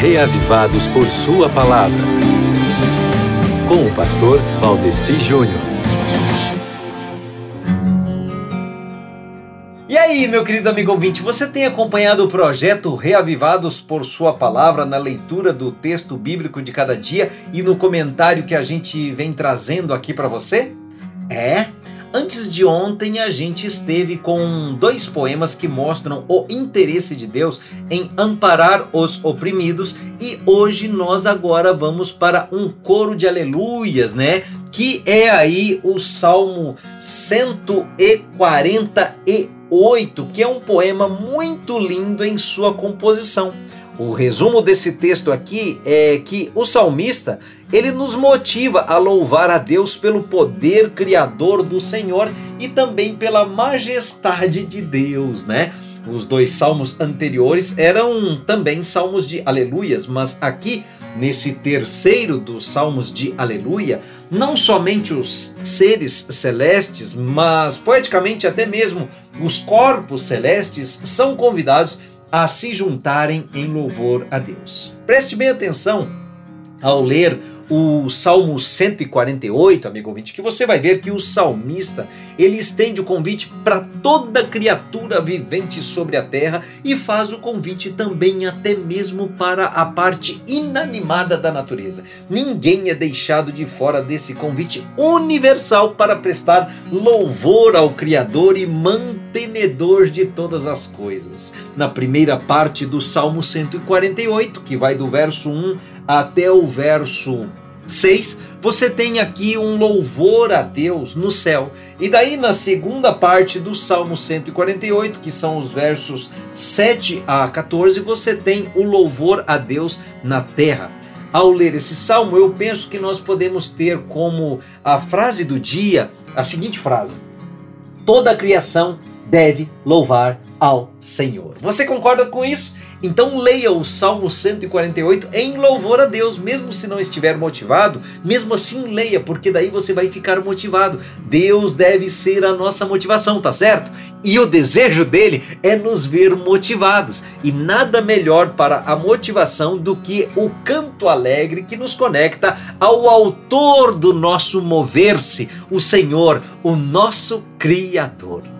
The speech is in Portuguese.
reavivados por Sua palavra. Com o pastor Valdeci Júnior. E aí, meu querido amigo ouvinte, você tem acompanhado o projeto Reavivados por Sua Palavra na leitura do texto bíblico de cada dia e no comentário que a gente vem trazendo aqui para você? É? Antes de ontem, a gente esteve com dois poemas que mostram o interesse de Deus em amparar os oprimidos, e hoje nós agora vamos para um coro de aleluias, né? Que é aí o Salmo 148, que é um poema muito lindo em sua composição. O resumo desse texto aqui é que o salmista, ele nos motiva a louvar a Deus pelo poder criador do Senhor e também pela majestade de Deus, né? Os dois salmos anteriores eram também salmos de aleluias, mas aqui nesse terceiro dos salmos de aleluia, não somente os seres celestes, mas poeticamente até mesmo os corpos celestes são convidados a se juntarem em louvor a Deus. Preste bem atenção ao ler o Salmo 148, amigo ouvinte, que você vai ver que o salmista, ele estende o convite para toda criatura vivente sobre a terra e faz o convite também até mesmo para a parte inanimada da natureza. Ninguém é deixado de fora desse convite universal para prestar louvor ao Criador e mantenedor de todas as coisas. Na primeira parte do Salmo 148, que vai do verso 1 até o verso 6, você tem aqui um louvor a Deus no céu. E daí na segunda parte do Salmo 148, que são os versos 7 a 14, você tem o louvor a Deus na terra. Ao ler esse salmo, eu penso que nós podemos ter como a frase do dia a seguinte frase: Toda a criação deve louvar ao Senhor. Você concorda com isso? Então leia o Salmo 148 em louvor a Deus, mesmo se não estiver motivado, mesmo assim leia, porque daí você vai ficar motivado. Deus deve ser a nossa motivação, tá certo? E o desejo dele é nos ver motivados. E nada melhor para a motivação do que o canto alegre que nos conecta ao autor do nosso mover-se, o Senhor, o nosso Criador.